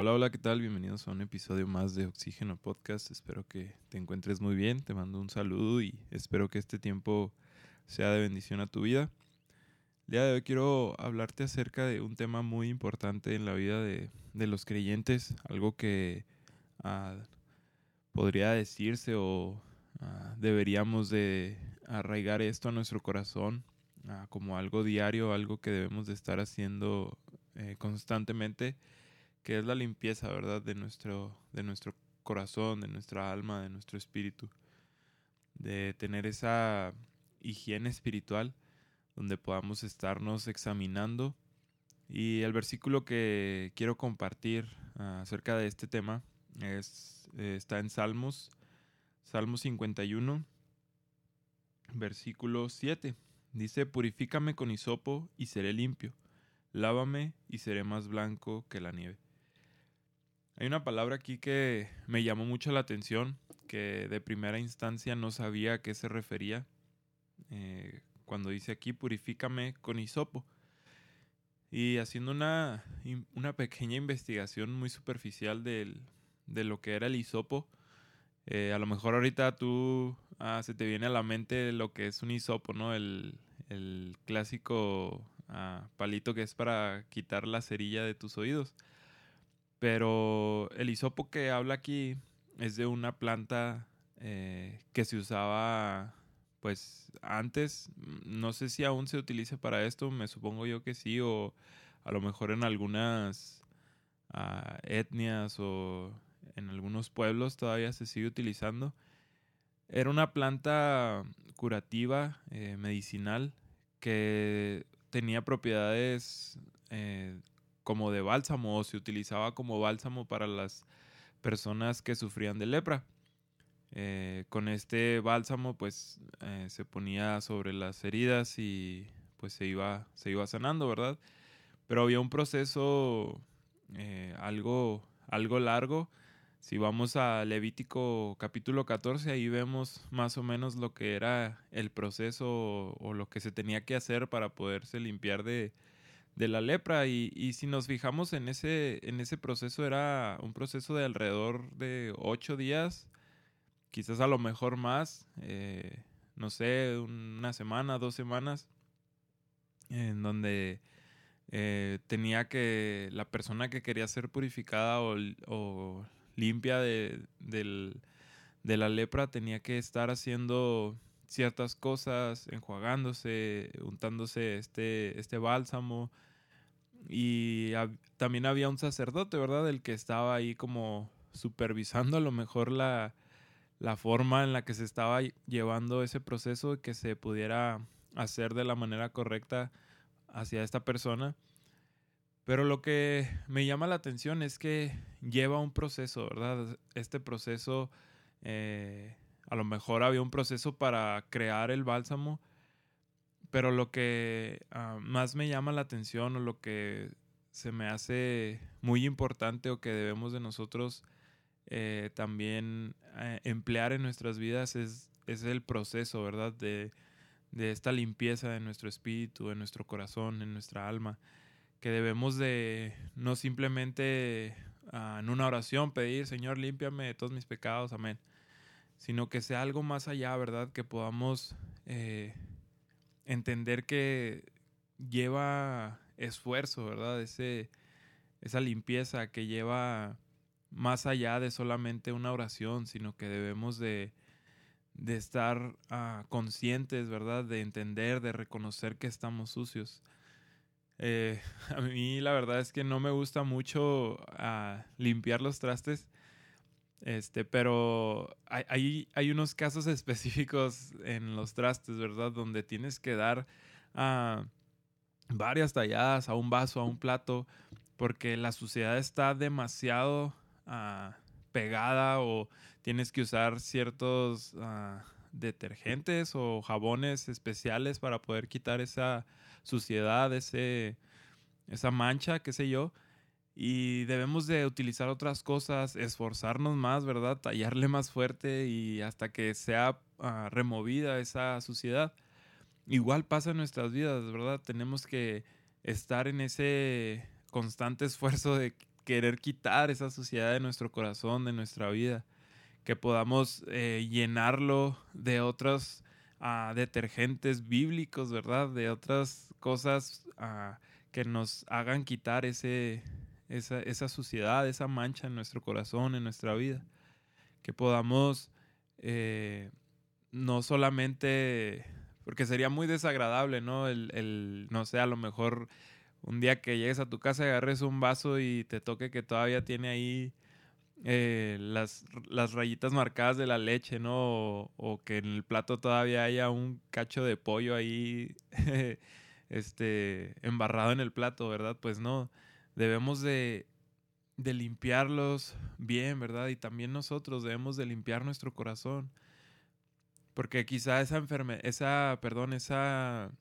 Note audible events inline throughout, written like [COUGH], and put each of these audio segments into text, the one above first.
Hola, hola, ¿qué tal? Bienvenidos a un episodio más de Oxígeno Podcast. Espero que te encuentres muy bien. Te mando un saludo y espero que este tiempo sea de bendición a tu vida. El día de hoy quiero hablarte acerca de un tema muy importante en la vida de, los creyentes, algo que ah, podría decirse o ah, deberíamos de arraigar esto a nuestro corazón ah, como algo diario, algo que debemos de estar haciendo eh, constantemente, que es la limpieza, ¿verdad? De nuestro, de nuestro corazón, de nuestra alma, de nuestro espíritu. De tener esa higiene espiritual donde podamos estarnos examinando. Y el versículo que quiero compartir ah, acerca de este tema es, está en Salmos, Salmos 51, versículo 7. Dice, purifícame con hisopo y seré limpio, lávame y seré más blanco que la nieve. Hay una palabra aquí que me llamó mucho la atención, que de primera instancia no sabía a qué se refería. Eh, cuando dice aquí, purifícame con hisopo. Y haciendo una, una pequeña investigación muy superficial del, de lo que era el hisopo, eh, a lo mejor ahorita tú ah, se te viene a la mente lo que es un hisopo, ¿no? El, el clásico ah, palito que es para quitar la cerilla de tus oídos. Pero el hisopo que habla aquí es de una planta eh, que se usaba pues antes. No sé si aún se utiliza para esto, me supongo yo que sí, o a lo mejor en algunas ah, etnias o en algunos pueblos todavía se sigue utilizando. Era una planta curativa, eh, medicinal, que tenía propiedades eh, como de bálsamo o se utilizaba como bálsamo para las personas que sufrían de lepra. Eh, con este bálsamo pues eh, se ponía sobre las heridas y pues se iba, se iba sanando, ¿verdad? Pero había un proceso eh, algo, algo largo. Si vamos a Levítico capítulo 14, ahí vemos más o menos lo que era el proceso o lo que se tenía que hacer para poderse limpiar de, de la lepra. Y, si nos fijamos en ese, en ese proceso, era un proceso de alrededor de ocho días, quizás a lo mejor más, eh, no sé, una semana, dos semanas, en donde eh, tenía que la persona que quería ser purificada o, limpia de, de la lepra tenía que estar haciendo ciertas cosas, enjuagándose, untándose este, este bálsamo, y también había un sacerdote, ¿verdad? El que estaba ahí como supervisando a lo mejor la, la forma en la que se estaba llevando ese proceso que se pudiera hacer de la manera correcta hacia esta persona. Pero lo que me llama la atención es que lleva un proceso, ¿verdad? Este proceso, eh, a lo mejor había un proceso para crear el bálsamo, pero lo que ah, más me llama la atención o lo que se me hace muy importante o que debemos de nosotros eh, también eh, emplear en nuestras vidas es, es el proceso, ¿verdad? De, de, esta limpieza de nuestro espíritu, de nuestro corazón, en nuestra alma, que debemos de no simplemente ah, en una oración pedir, Señor, límpiame de todos mis pecados, amén, sino que sea algo más allá, ¿verdad? Que podamos... Eh, entender que lleva esfuerzo, ¿verdad? Ese, esa limpieza que lleva más allá de solamente una oración, sino que debemos de, de estar ah, conscientes, ¿verdad? De entender, de reconocer que estamos sucios. Eh, [LAUGHS] a mí la verdad es que no me gusta mucho ah, limpiar los trastes, este, pero hay, hay, unos casos [LAUGHS] específicos en los trastes, ¿verdad? Donde tienes que dar ah, varias talladas a un vaso, a un plato, porque la suciedad está demasiado ah, pegada o tienes que usar ciertos ah, detergentes o jabones especiales para poder quitar esa suciedad, ese, esa mancha, qué sé yo y debemos de utilizar otras cosas, esforzarnos más, ¿verdad? Tallarle más fuerte y hasta que sea ah, removida esa suciedad. Igual pasa en nuestras vidas, ¿verdad? Tenemos que estar en ese constante esfuerzo de querer quitar esa suciedad de nuestro corazón, de nuestra vida, que podamos eh, llenarlo de otros ah, detergentes bíblicos, ¿verdad? De otras cosas ah, que nos hagan quitar ese, esa, esa, suciedad, esa mancha en nuestro corazón, en nuestra vida. Que podamos eh, no solamente, porque sería muy desagradable, ¿no? El, el, no sé, a lo mejor un día que llegues a tu casa y agarres un vaso y te toque que todavía tiene ahí eh, las, las, rayitas marcadas de la leche, ¿no? O, o, que en el plato todavía haya un cacho de pollo ahí [LAUGHS] este, embarrado en el plato, ¿verdad? Pues no, debemos de, de limpiarlos bien, ¿verdad? Y también nosotros debemos de limpiar nuestro corazón. Porque quizá esa enfermedad, esa, perdón, esa,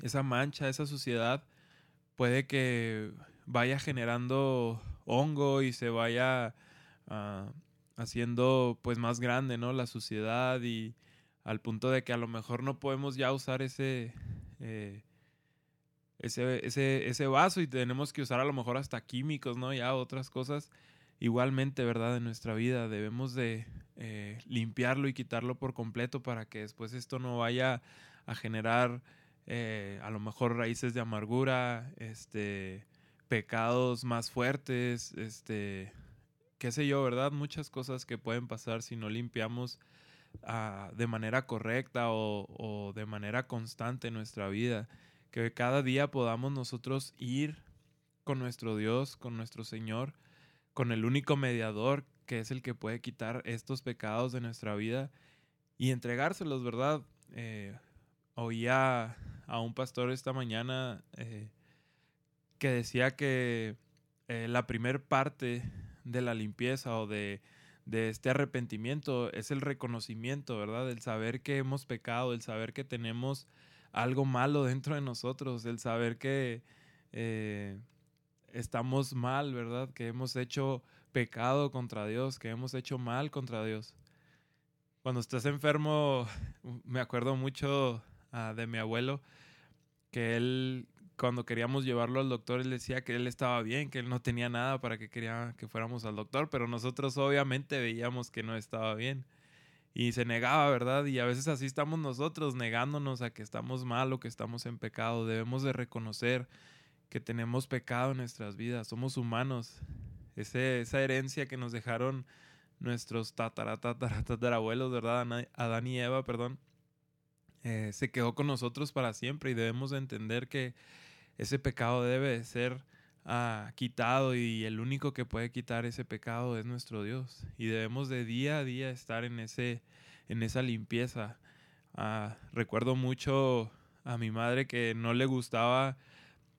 esa mancha, esa suciedad, puede que vaya generando hongo y se vaya uh, haciendo pues más grande, ¿no? La suciedad y al punto de que a lo mejor no podemos ya usar ese, eh, ese, ese, ese vaso y tenemos que usar a lo mejor hasta químicos, ¿no? Ya otras cosas igualmente, ¿verdad? En nuestra vida debemos de eh, limpiarlo y quitarlo por completo para que después esto no vaya a generar eh, a lo mejor raíces de amargura, este, pecados más fuertes, este, qué sé yo, ¿verdad? Muchas cosas que pueden pasar si no limpiamos uh, de manera correcta o, o, de manera constante nuestra vida. Que cada día podamos nosotros ir con nuestro Dios, con nuestro Señor, con el único mediador que es el que puede quitar estos pecados de nuestra vida y entregárselos, ¿verdad? Eh, oía a un pastor esta mañana eh, que decía que eh, la primer parte de la limpieza o de, de, este arrepentimiento es el reconocimiento, ¿verdad? El saber que hemos pecado, el saber que tenemos algo malo dentro de nosotros, el saber que eh, estamos mal, ¿verdad? Que hemos hecho pecado contra Dios, que hemos hecho mal contra Dios. Cuando estás enfermo, [LAUGHS] me acuerdo mucho uh, de mi abuelo, que él cuando queríamos llevarlo al doctor, él decía que él estaba bien, que él no tenía nada para que quería que fuéramos al doctor, pero nosotros obviamente veíamos que no estaba bien. Y se negaba, ¿verdad? Y a veces así estamos nosotros, negándonos a que estamos mal o que estamos en pecado. Debemos de reconocer que tenemos pecado en nuestras vidas, somos humanos. Ese, esa herencia que nos dejaron nuestros tataratatarabuelos, ¿verdad? Adán y Eva, perdón, eh, se quedó con nosotros para siempre y debemos de entender que ese pecado debe ser ah, quitado y el único que puede quitar ese pecado es nuestro Dios. Y debemos de día a día estar en ese en esa limpieza. Ah, recuerdo mucho a mi madre que no le gustaba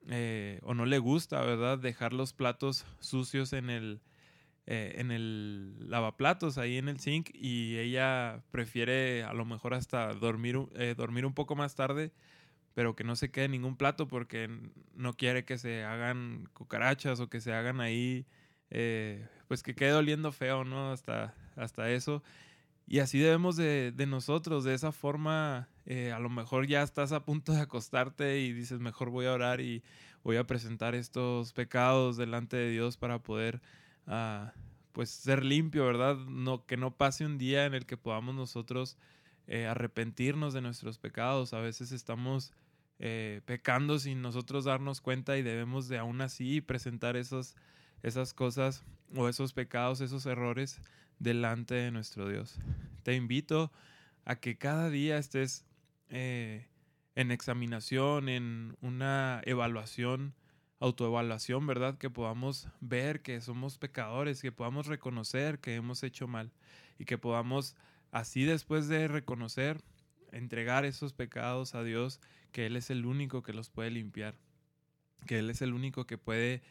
eh, o no le gusta verdad dejar los platos sucios en el eh, en el lavaplatos ahí en el zinc y ella prefiere a lo mejor hasta dormir, eh, dormir un poco más tarde pero que no se quede ningún plato porque no quiere que se hagan cucarachas o que se hagan ahí, eh, pues que quede oliendo feo, ¿no? Hasta, hasta eso. Y así debemos de, nosotros, de esa forma, eh, a lo mejor ya estás a punto de acostarte y dices, mejor voy a orar y voy a presentar estos pecados delante de Dios para poder, uh, pues, ser limpio, ¿verdad? No, que no pase un día en el que podamos nosotros eh, arrepentirnos de nuestros pecados. A veces estamos eh, pecando sin nosotros darnos cuenta y debemos de aún así presentar esos, esas cosas o esos pecados, esos errores delante de nuestro Dios. Te invito a que cada día estés eh, en examinación, en una evaluación, autoevaluación, ¿verdad? Que podamos ver que somos pecadores, que podamos reconocer que hemos hecho mal y que podamos así después de reconocer entregar esos pecados a Dios, que Él es el único que los puede limpiar, que Él es el único que puede,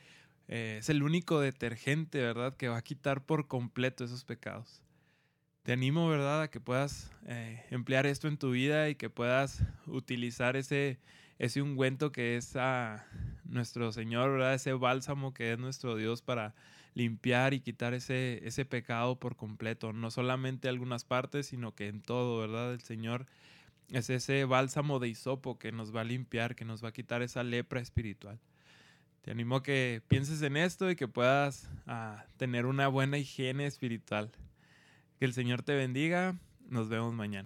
eh, es el único detergente, ¿verdad?, que va a quitar por completo esos pecados. Te animo, ¿verdad?, a que puedas eh, emplear esto en tu vida y que puedas utilizar ese, ese ungüento que es a nuestro Señor, ¿verdad? Ese bálsamo que es nuestro Dios para limpiar y quitar ese, ese pecado por completo, no solamente algunas partes, sino que en todo, ¿verdad? El Señor es ese bálsamo de hisopo que nos va a limpiar, que nos va a quitar esa lepra espiritual. Te animo a que pienses en esto y que puedas ah, tener una buena higiene espiritual. Que el Señor te bendiga. Nos vemos mañana.